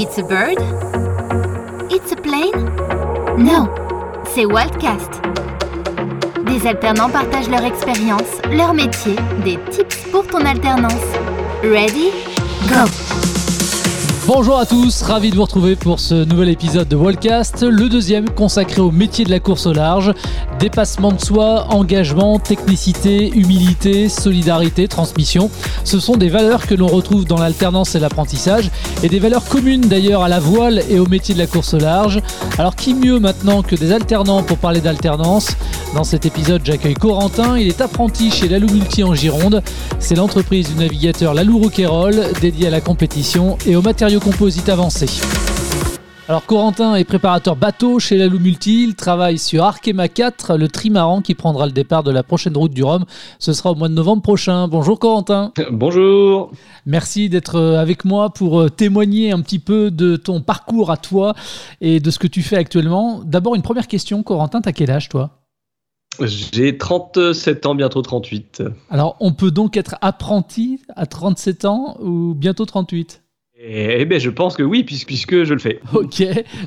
It's a bird? It's a plane? No, c'est Wildcast. Des alternants partagent leur expérience, leur métier, des tips pour ton alternance. Ready? Go! Bonjour à tous, ravi de vous retrouver pour ce nouvel épisode de Wallcast, le deuxième consacré au métier de la course au large. Dépassement de soi, engagement, technicité, humilité, solidarité, transmission. Ce sont des valeurs que l'on retrouve dans l'alternance et l'apprentissage, et des valeurs communes d'ailleurs à la voile et au métier de la course au large. Alors qui mieux maintenant que des alternants pour parler d'alternance? Dans cet épisode, j'accueille Corentin, il est apprenti chez Lalou Multi en Gironde. C'est l'entreprise du navigateur Lalou Roquerolles, dédiée à la compétition et aux matériaux composite avancé. Alors Corentin est préparateur bateau chez Lalou Multi, il travaille sur Arkema 4, le trimaran qui prendra le départ de la prochaine route du Rhum. Ce sera au mois de novembre prochain. Bonjour Corentin. Bonjour. Merci d'être avec moi pour témoigner un petit peu de ton parcours à toi et de ce que tu fais actuellement. D'abord une première question Corentin, t'as quel âge toi? J'ai 37 ans, bientôt 38. Alors, on peut donc être apprenti à 37 ans ou bientôt 38 eh bien, je pense que oui, puisque, je le fais. Ok.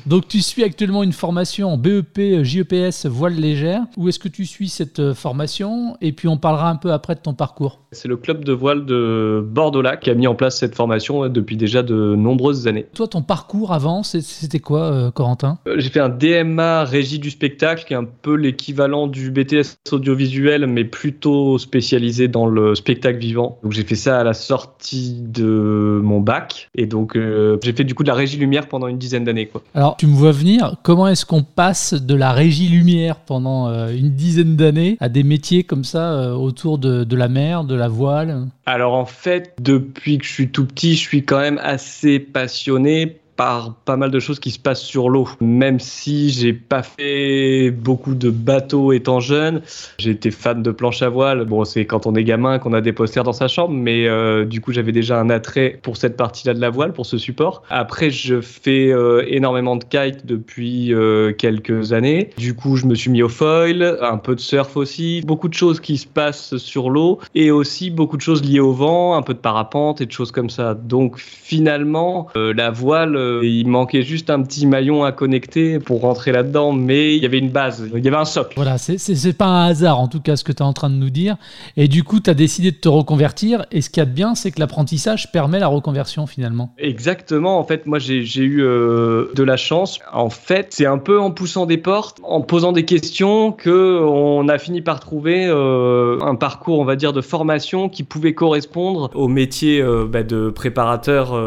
Donc, tu suis actuellement une formation en BEP, JEPS, voile légère. Où est-ce que tu suis cette euh, formation? Et puis, on parlera un peu après de ton parcours. C'est le club de voile de Bordeaux-Lac qui a mis en place cette formation depuis déjà de nombreuses années. Toi, ton parcours avant, c'était quoi, euh, Corentin? Euh, J'ai fait un DMA régie du spectacle, qui est un peu l'équivalent du BTS audiovisuel, mais plutôt spécialisé dans le spectacle vivant. Donc, j'ai fait ça à la sortie de mon bac. Et donc, euh, j'ai fait du coup de la régie lumière pendant une dizaine d'années. Alors, tu me vois venir, comment est-ce qu'on passe de la régie lumière pendant euh, une dizaine d'années à des métiers comme ça euh, autour de, de, la mer, de la voile? Alors, en fait, depuis que je suis tout petit, je suis quand même assez passionné par pas mal de choses qui se passent sur l'eau. Même si j'ai pas fait beaucoup de bateaux étant jeune, j'ai été fan de planche à voile. Bon, c'est quand on est gamin qu'on a des posters dans sa chambre, mais euh, du coup j'avais déjà un attrait pour cette partie-là de la voile, pour ce support. Après, je fais euh, énormément de kite depuis euh, quelques années. Du coup, je me suis mis au foil, un peu de surf aussi, beaucoup de choses qui se passent sur l'eau et aussi beaucoup de choses liées au vent, un peu de parapente et de choses comme ça. Donc finalement, la voile euh, il manquait juste un petit maillon à connecter pour rentrer là-dedans, mais il y avait une base, il y avait un socle. Voilà, c'est pas un hasard en tout cas ce que tu es en train de nous dire. Et du coup, tu as décidé de te reconvertir. Et ce qu'il y a de bien, c'est que l'apprentissage permet la reconversion finalement. Exactement. En fait, moi, j'ai eu euh, de la chance. En fait, c'est un peu en poussant des portes, en posant des questions, que on a fini par trouver euh, un parcours, on va dire, de formation qui pouvait correspondre au métier bah, de préparateur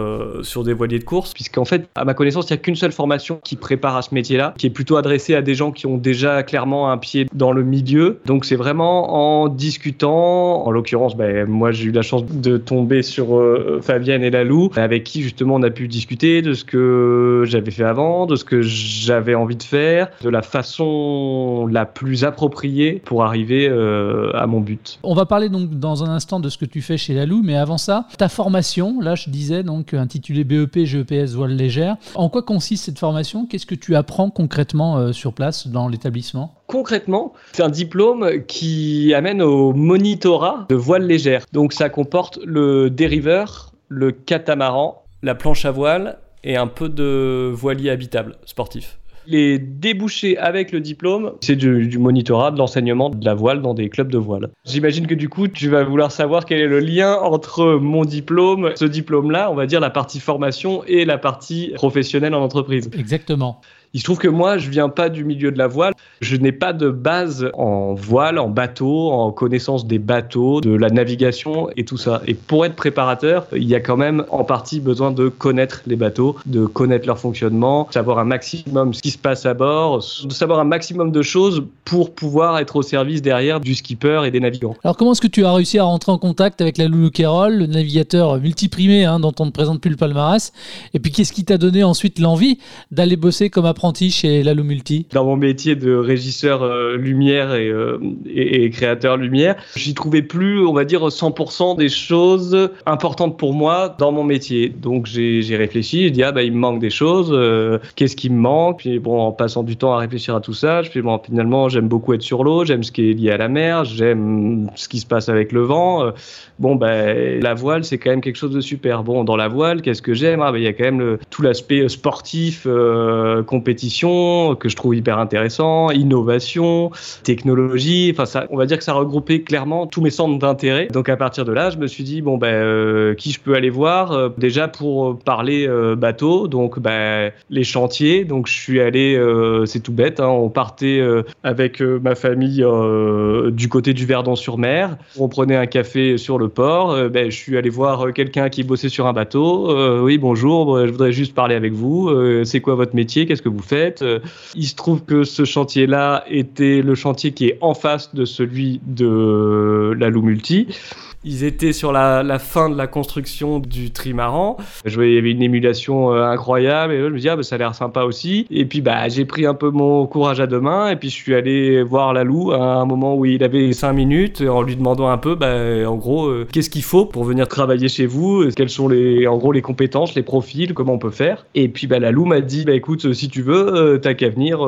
sur des voiliers de course, puisqu'en en fait, à ma connaissance, il n'y a qu'une seule formation qui prépare à ce métier-là, qui est plutôt adressée à des gens qui ont déjà clairement un pied dans le milieu. Donc c'est vraiment en discutant, en l'occurrence, ben, moi j'ai eu la chance de tomber sur euh, Fabienne et Lalou, avec qui justement on a pu discuter de ce que j'avais fait avant, de ce que j'avais envie de faire, de la façon la plus appropriée pour arriver euh, à mon but. On va parler donc dans un instant de ce que tu fais chez Lalou, mais avant ça, ta formation, là je disais donc intitulée BEP, GEPS, voile En quoi consiste cette formation? Qu'est-ce que tu apprends concrètement euh, sur place dans l'établissement? Concrètement, c'est un diplôme qui amène au monitorat de voile légère. Donc ça comporte le dériveur, le catamaran, la planche à voile et un peu de voilier habitable sportif. Les débouchés avec le diplôme, c'est du, monitorat, de l'enseignement de la voile dans des clubs de voile. J'imagine que du coup, tu vas vouloir savoir quel est le lien entre mon diplôme, ce diplôme-là, on va dire la partie formation et la partie professionnelle en entreprise. Exactement. Il se trouve que moi, je viens pas du milieu de la voile. Je n'ai pas de base en voile, en bateau, en connaissance des bateaux, de la navigation et tout ça. Et pour être préparateur, il y a quand même en partie besoin de connaître les bateaux, de connaître leur fonctionnement, savoir un maximum ce qui se passe à bord, de savoir un maximum de choses pour pouvoir être au service derrière du skipper et des navigants. Alors comment est-ce que tu as réussi à rentrer en contact avec la Loulou Kerol, le navigateur multiprimé hein, dont on ne présente plus le palmarès? Et puis qu'est-ce qui t'a donné ensuite l'envie d'aller bosser comme apprenti chez Lalo Multi? Dans mon métier de régisseur euh, lumière euh, et, créateur lumière, j'y trouvais plus, on va dire, 100% des choses importantes pour moi dans mon métier. Donc j'ai réfléchi, j'ai dit, ah bah il me manque des choses, euh, qu'est-ce qui me manque? Puis bon, en passant du temps à réfléchir à tout ça, je fais, bon, finalement, j'aime beaucoup être sur l'eau, j'aime ce qui est lié à la mer, j'aime ce qui se passe avec le vent. Bon, ben, la voile, c'est quand même quelque chose de super. Bon, dans la voile, qu'est-ce que j'aime? Ah, ben, Il y a quand même tout l'aspect sportif, compétition, que je trouve hyper intéressant, innovation, technologie. Enfin, ça, on va dire que ça regroupait clairement tous mes centres d'intérêt. Donc, à partir de là, je me suis dit, bon, ben, euh, qui je peux aller voir? Euh, Déjà pour parler euh, bateau, donc ben, les chantiers. Donc, je suis allé, c'est tout bête, hein, on partait avec ma famille du côté du Verdon-sur-Mer. On prenait un café sur le port. ben, je suis allé voir quelqu'un qui bossait sur un bateau. oui, bonjour, je voudrais juste parler avec vous. c'est quoi votre métier? Qu'est-ce que vous faites? Il se trouve que ce chantier-là était le chantier qui est en face de celui de la Lou Multi. Ils étaient sur la, fin de la construction du trimaran. Je voyais, il y avait une émulation euh, incroyable et je me disais, ah, bah, ça a l'air sympa aussi. Et puis, bah, j'ai pris un peu mon courage à deux mains et puis je suis allé voir Lalou à un moment où il avait cinq minutes en lui demandant un peu, bah, en gros, euh, qu'est-ce qu'il faut pour venir travailler chez vous? Quelles sont les, en gros, les compétences, les profils, comment on peut faire? Et puis, bah, Lalou m'a dit, bah, écoute, si tu veux, euh, t'as qu'à venir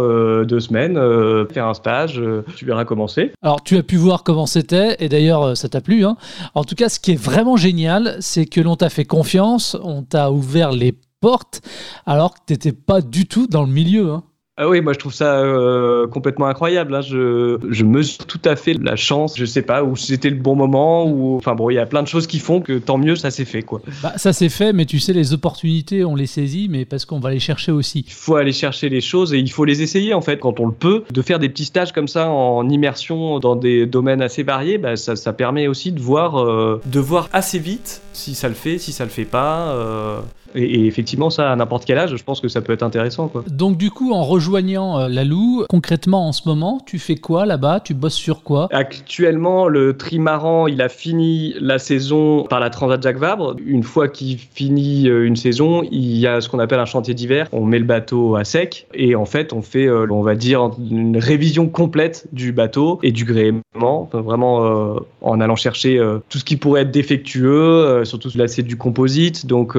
deux semaines, faire un stage, tu verras comment c'est. Alors, tu as pu voir comment c'était et d'ailleurs, ça t'a plu, hein en tout cas, ce qui est vraiment génial, c'est que l'on t'a fait confiance, on t'a ouvert les portes, alors que tu n'étais pas du tout dans le milieu. Hein. Ah oui, moi je trouve ça euh, complètement incroyable. Hein. Je, je mesure tout à fait la chance, je sais pas, où c'était le bon moment, ou enfin bon, il y a plein de choses qui font que tant mieux ça s'est fait quoi. Bah, ça s'est fait, mais tu sais, les opportunités on les saisit, mais parce qu'on va les chercher aussi. Il faut aller chercher les choses et il faut les essayer en fait quand on le peut. De faire des petits stages comme ça en immersion dans des domaines assez variés, bah, ça, ça, permet aussi de voir, euh, de voir assez vite si ça le fait, si ça le fait pas. Euh, et, effectivement, ça, à n'importe quel âge, je pense que ça peut être intéressant. Quoi. Donc, du coup, en rejoignant euh, la Lou, concrètement, en ce moment, tu fais quoi là-bas? Tu bosses sur quoi? Actuellement, le trimaran, il a fini la saison par la Transat Jacques Vabre. Une fois qu'il finit euh, une saison, il y a ce qu'on appelle un chantier d'hiver. On met le bateau à sec et en fait, on fait, euh, on va dire, une révision complète du bateau et du gréement, vraiment en allant chercher tout ce qui pourrait être défectueux, surtout là, c'est du composite. Donc,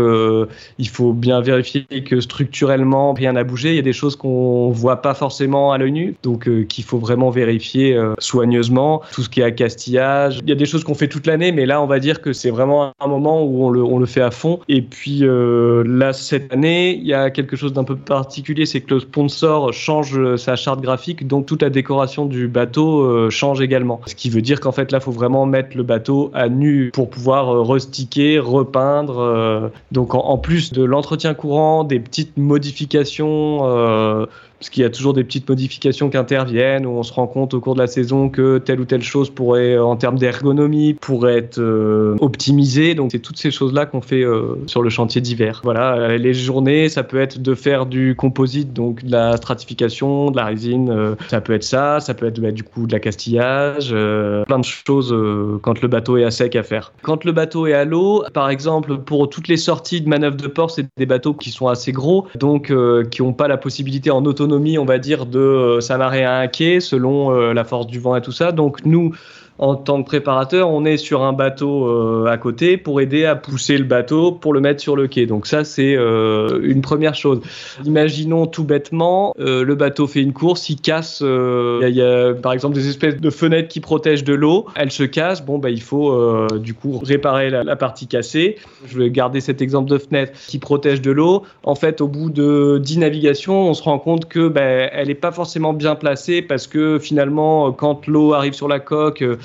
il faut bien vérifier que structurellement rien n'a bougé. Il y a des choses qu'on voit pas forcément à l'œil nu, donc euh, qu'il faut vraiment vérifier euh, soigneusement. Tout ce qui est accastillage, il y a des choses qu'on fait toute l'année, mais là on va dire que c'est vraiment un moment où on le, fait à fond. Et puis euh, là cette année, il y a quelque chose d'un peu particulier, c'est que le sponsor change sa charte graphique, donc toute la décoration du bateau change également. Ce qui veut dire qu'en fait là, faut vraiment mettre le bateau à nu pour pouvoir restiquer, repeindre. donc en, plus plus de l'entretien courant, des petites modifications euh, parce qu'il y a toujours des petites modifications qui interviennent, où on se rend compte au cours de la saison que telle ou telle chose pourrait, en termes d'ergonomie, pourrait être euh, optimisée. Donc c'est toutes ces choses-là qu'on fait euh, sur le chantier d'hiver. Voilà, euh, les journées, ça peut être de faire du composite, donc de la stratification, de la résine, ça peut être ça, ça peut être bah, du coup de la castillage, plein de choses quand le bateau est à sec à faire. Quand le bateau est à l'eau, par exemple, pour toutes les sorties de manœuvre de port, c'est des bateaux qui sont assez gros, donc qui n'ont pas la possibilité en autonomie on va dire, de euh, s'amarrer à un quai selon euh, la force du vent et tout ça. Donc nous, en tant que préparateur, on est sur un bateau euh, à côté pour aider à pousser le bateau pour le mettre sur le quai. Donc ça, c'est euh, une première chose. Imaginons tout bêtement, euh, le bateau fait une course, il casse, il y, a par exemple des espèces de fenêtres qui protègent de l'eau, elles se cassent, bon bah il faut du coup réparer la, partie cassée. Je vais garder cet exemple de fenêtre qui protège de l'eau. En fait, au bout de 10 navigations, on se rend compte que bah, elle n'est pas forcément bien placée parce que finalement, quand l'eau arrive sur la coque,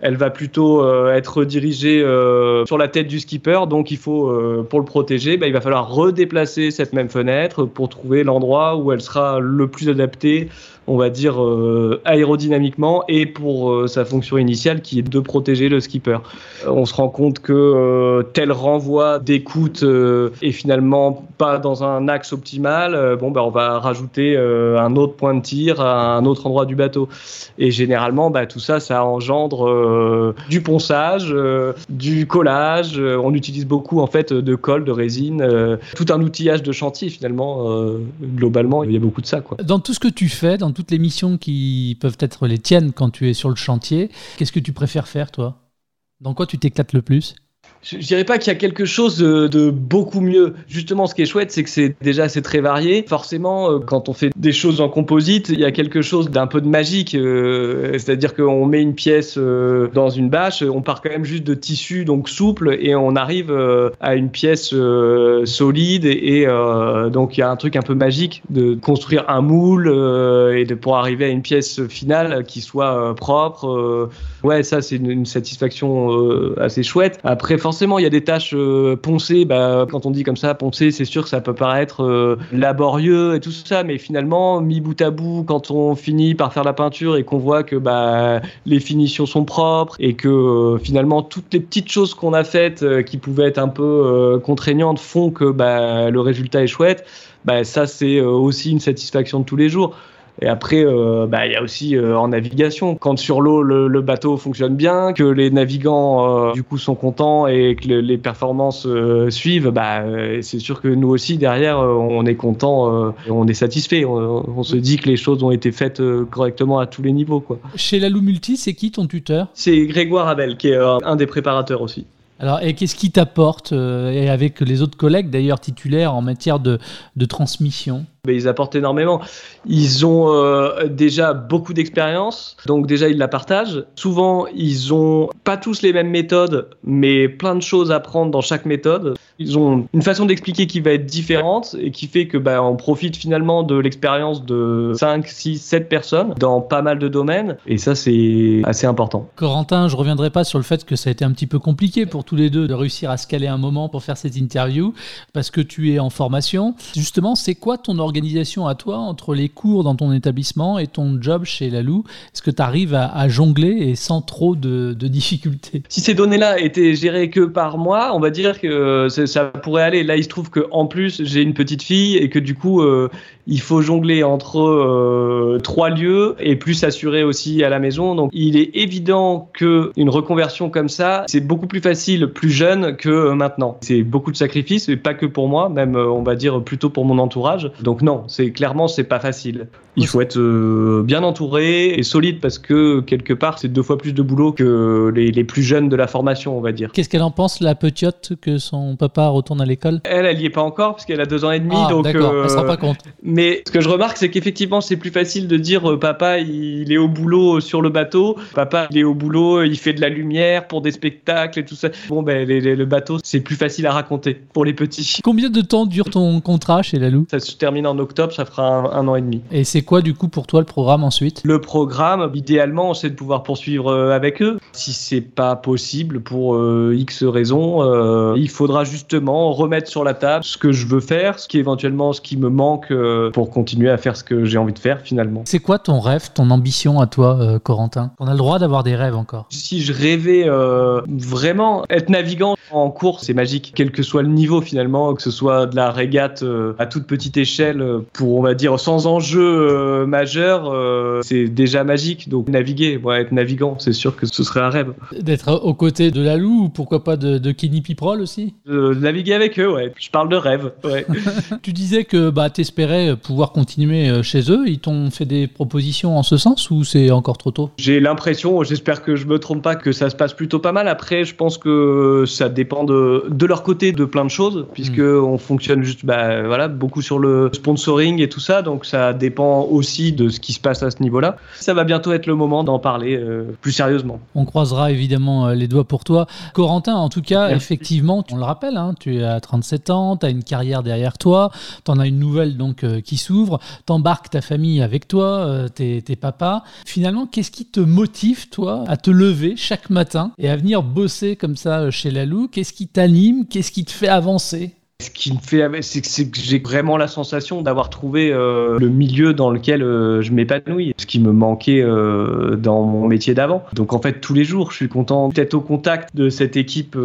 elle va plutôt euh, être dirigée euh, sur la tête du skipper. Donc il faut, euh, pour le protéger, bah, il va falloir redéplacer cette même fenêtre pour trouver l'endroit où elle sera le plus adaptée on va dire, aérodynamiquement et pour sa fonction initiale qui est de protéger le skipper. On se rend compte que tel renvoi d'écoute est finalement pas dans un axe optimal. bon, ben, on va rajouter un autre point de tir à un autre endroit du bateau. Et généralement, bah, tout ça, ça engendre du ponçage, du collage. on utilise beaucoup en fait de colle, de résine, tout un outillage de chantier finalement. globalement, il y a beaucoup de ça. Quoi. Dans tout ce que tu fais, dans toutes les missions qui peuvent être les tiennes quand tu es sur le chantier, qu'est-ce que tu préfères faire toi? Dans quoi tu t'éclates le plus? Je, dirais pas qu'il y a quelque chose de, beaucoup mieux. Justement, ce qui est chouette, c'est que c'est déjà c'est très varié. Forcément, euh, quand on fait des choses en composite, il y a quelque chose d'un peu de magique. Euh, c'est-à-dire qu'on met une pièce euh, dans une bâche, on part quand même juste de tissu donc souple et on arrive à une pièce solide et, donc il y a un truc un peu magique de construire un moule et de pour arriver à une pièce finale qui soit propre. ouais, ça c'est une, une, satisfaction assez chouette. Après forcément, il y a des tâches euh, poncées. Bah, quand on dit comme ça, poncer, c'est sûr que ça peut paraître euh, laborieux et tout ça, mais finalement, mis bout à bout, quand on finit par faire la peinture et qu'on voit que bah, les finitions sont propres et que euh, finalement, toutes les petites choses qu'on a faites qui pouvaient être un peu contraignantes font que bah, le résultat est chouette, bah, ça, c'est aussi une satisfaction de tous les jours. Et après, euh, bah, il y a aussi euh, en navigation, quand sur l'eau le, bateau fonctionne bien, que les navigants euh, du coup sont contents et que les performances suivent, bah, c'est sûr que nous aussi derrière, on est content, on est satisfait. On, se dit que les choses ont été faites correctement à tous les niveaux. Quoi. Chez Lalou Multi, c'est qui ton tuteur? C'est Grégoire Abel, qui est un des préparateurs aussi. Alors, et qu'est-ce qui t'apporte, et avec les autres collègues d'ailleurs titulaires en matière de, de transmission? Ils apportent énormément. Ils ont euh, déjà beaucoup d'expérience, donc déjà ils la partagent. Souvent, ils ont pas tous les mêmes méthodes, mais plein de choses à prendre dans chaque méthode. Ils ont une façon d'expliquer qui va être différente et qui fait que bah, on profite finalement de l'expérience de 5, 6, 7 personnes dans pas mal de domaines et ça c'est assez important. Corentin, je reviendrai pas sur le fait que ça a été un petit peu compliqué pour tous les deux de réussir à se caler un moment pour faire cette interview parce que tu es en formation. Justement, c'est quoi ton organisation organisation à toi entre les cours dans ton établissement et ton job chez Lalou? Est-ce que tu arrives à, jongler et sans trop de, difficultés? Si ces données-là étaient gérées que par moi, on va dire que ça pourrait aller. Là, il se trouve qu'en plus, j'ai une petite fille et que du coup, euh, il faut jongler entre euh, trois lieux et plus s'assurer aussi à la maison. Donc, il est évident que une reconversion comme ça, c'est beaucoup plus facile plus jeune que maintenant. C'est beaucoup de sacrifices, et pas que pour moi, même on va dire plutôt pour mon entourage. Donc non, c'est clairement c'est pas facile. Il faut être euh, bien entouré et solide parce que quelque part c'est deux fois plus de boulot que les, plus jeunes de la formation, on va dire. Qu'est-ce qu'elle en pense la petite que son papa retourne à l'école? Elle, elle y est pas encore parce qu'elle a deux ans et demi, ah, donc elle se rend pas compte. Mais ce que je remarque, c'est qu'effectivement, c'est plus facile de dire euh, papa, il est au boulot sur le bateau, papa, il est au boulot, il fait de la lumière pour des spectacles et tout ça. Bon, ben, le bateau, c'est plus facile à raconter pour les petits. Combien de temps dure ton contrat chez Lalou? Ça se termine en octobre, ça fera un, an et demi. Et c'est quoi, du coup, pour toi, le programme ensuite? Le programme, idéalement, c'est de pouvoir poursuivre euh, avec eux. Si c'est pas possible pour euh, X raisons, il faudra justement remettre sur la table ce que je veux faire, ce qui est éventuellement ce qui me manque pour continuer à faire ce que j'ai envie de faire finalement. C'est quoi ton rêve, ton ambition à toi, euh, Corentin? On a le droit d'avoir des rêves encore. Si je rêvais euh, vraiment être navigant en course, c'est magique, quel que soit le niveau finalement, que ce soit de la régate euh, à toute petite échelle, pour on va dire sans enjeu majeur, c'est déjà magique. Donc naviguer, être navigant, c'est sûr que ce serait un rêve. D'être aux côtés de la Lou ou pourquoi pas de, de Kenny Piprol aussi? Naviguer avec eux, ouais. Je parle de rêve. Ouais. tu disais que bah, t'espérais pouvoir continuer euh, chez eux Ils t'ont fait des propositions en ce sens ou c'est encore trop tôt? J'ai l'impression, j'espère que je me trompe pas, que ça se passe plutôt pas mal. Après, je pense que ça dépend de, de leur côté de plein de choses, puisque hmm. on fonctionne juste bah, voilà, beaucoup sur le sponsoring et tout ça, donc ça dépend aussi de ce qui se passe à ce niveau-là. Ça va bientôt être le moment d'en parler euh, plus sérieusement. On croisera évidemment euh, les doigts pour toi. Corentin, en tout cas, effectivement, on le rappelle, hein, tu as 37 ans, tu as une carrière derrière toi, tu en as une nouvelle donc qui s'ouvre t'embarques ta famille avec toi, euh, tes, papas. Finalement, qu'est-ce qui te motive, toi, à te lever chaque matin et à venir bosser comme ça euh, chez Lalou? Qu'est-ce qui t'anime? Qu'est-ce qui te fait avancer? Ce qui me fait, c'est que j'ai vraiment la sensation d'avoir trouvé euh, le milieu dans lequel euh, je m'épanouis, ce qui me manquait euh, dans mon métier d'avant. Donc en fait, tous les jours, je suis content d'être au contact de cette équipe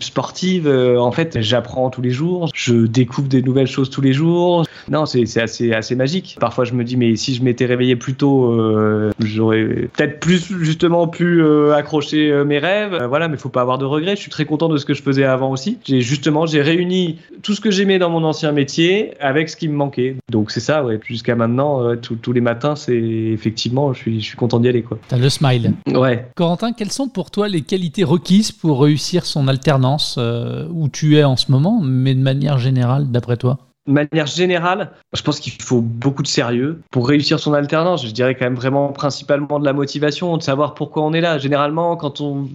sportive. en fait, j'apprends tous les jours, je découvre des nouvelles choses tous les jours. Non, c'est assez, assez magique. Parfois, je me dis, mais si je m'étais réveillé plus tôt, j'aurais peut-être plus justement pu accrocher mes rêves. voilà, mais faut pas avoir de regrets. Je suis très content de ce que je faisais avant aussi. J'ai justement, j'ai réuni tout ce que j'aimais dans mon ancien métier avec ce qui me manquait. Donc c'est ça, ouais. Jusqu'à maintenant, euh, tous les matins, c'est effectivement, je suis, je suis content d'y aller, quoi. T'as le smile. Ouais. Corentin, quelles sont pour toi les qualités requises pour réussir son alternance euh, où tu es en ce moment, mais de manière générale, d'après toi? De manière générale, je pense qu'il faut beaucoup de sérieux pour réussir son alternance. Je dirais quand même vraiment principalement de la motivation, de savoir pourquoi on est là. Généralement, quand on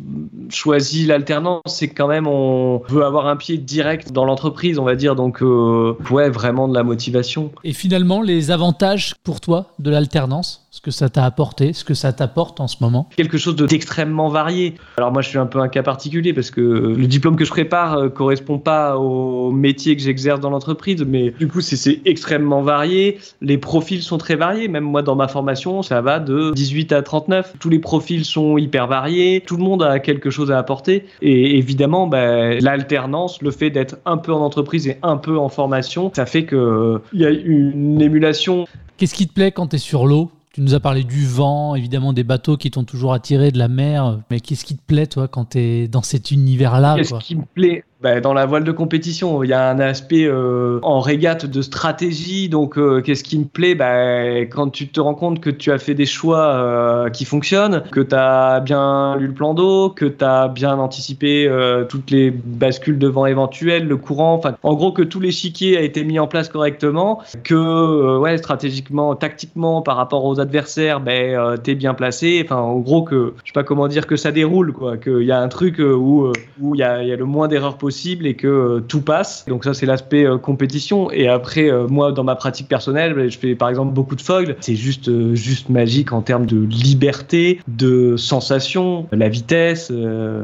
choisit l'alternance, c'est quand même on veut avoir un pied direct dans l'entreprise, on va dire. Donc, euh, ouais, vraiment de la motivation. Et finalement, les avantages pour toi de l'alternance? Ce que ça t'a apporté, ce que ça t'apporte en ce moment Quelque chose d'extrêmement varié. Alors moi je suis un peu un cas particulier parce que le diplôme que je prépare ne euh, correspond pas au métier que j'exerce dans l'entreprise, mais du coup c'est extrêmement varié. Les profils sont très variés, même moi dans ma formation ça va de 18 à 39. Tous les profils sont hyper variés, tout le monde a quelque chose à apporter et évidemment bah, l'alternance, le fait d'être un peu en entreprise et un peu en formation, ça fait qu'il y a une émulation. Qu'est-ce qui te plaît quand tu es sur l'eau? Tu nous as parlé du vent, évidemment des bateaux qui t'ont toujours attiré, de la mer. Mais qu'est-ce qui te plaît, toi, quand tu es dans cet univers-là Qu'est-ce qui me plaît? Bah, dans la voile de compétition, il y a un aspect euh, en régate de stratégie. Donc, euh, qu'est-ce qui me plaît? Bah, Quand tu te rends compte que tu as fait des choix euh, qui fonctionnent, que tu as bien lu le plan d'eau, que tu as bien anticipé toutes les bascules de vent éventuelles, le courant, enfin, en gros, que tout l'échiquier a été mis en place correctement, que, ouais, stratégiquement, tactiquement, par rapport aux adversaires, ben, tu es bien placé. Enfin, en gros, que, je sais pas comment dire, que ça déroule, quoi. Qu'il y a un truc où il y, a, y a le moins d'erreurs et que euh, tout passe. Donc ça, c'est l'aspect euh, compétition. Et après, euh, moi, dans ma pratique personnelle, je fais par exemple beaucoup de fogle. C'est juste, juste magique en termes de liberté, de sensation, la vitesse,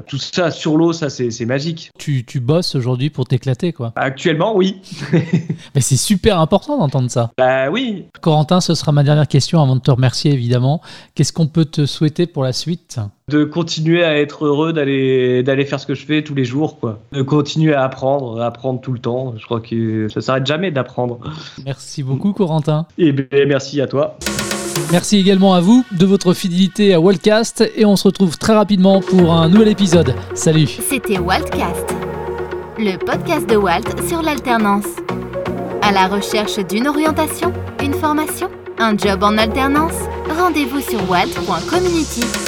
tout ça sur l'eau, ça, c'est magique. Tu, tu bosses aujourd'hui pour t'éclater, quoi. Actuellement, oui. Mais c'est super important d'entendre ça. Bah oui. Corentin, ce sera ma dernière question avant de te remercier, évidemment. Qu'est-ce qu'on peut te souhaiter pour la suite? De continuer à être heureux d'aller d'aller faire ce que je fais tous les jours quoi de continuer à apprendre à apprendre tout le temps. Je crois que ça s'arrête jamais d'apprendre. Merci beaucoup Corentin. Et ben, merci à toi. Merci également à vous de votre fidélité à Wildcast et on se retrouve très rapidement pour un nouvel épisode. Salut. C'était Wildcast, le podcast de Walt sur l'alternance. À la recherche d'une orientation, une formation, un job en alternance Rendez-vous sur walt.community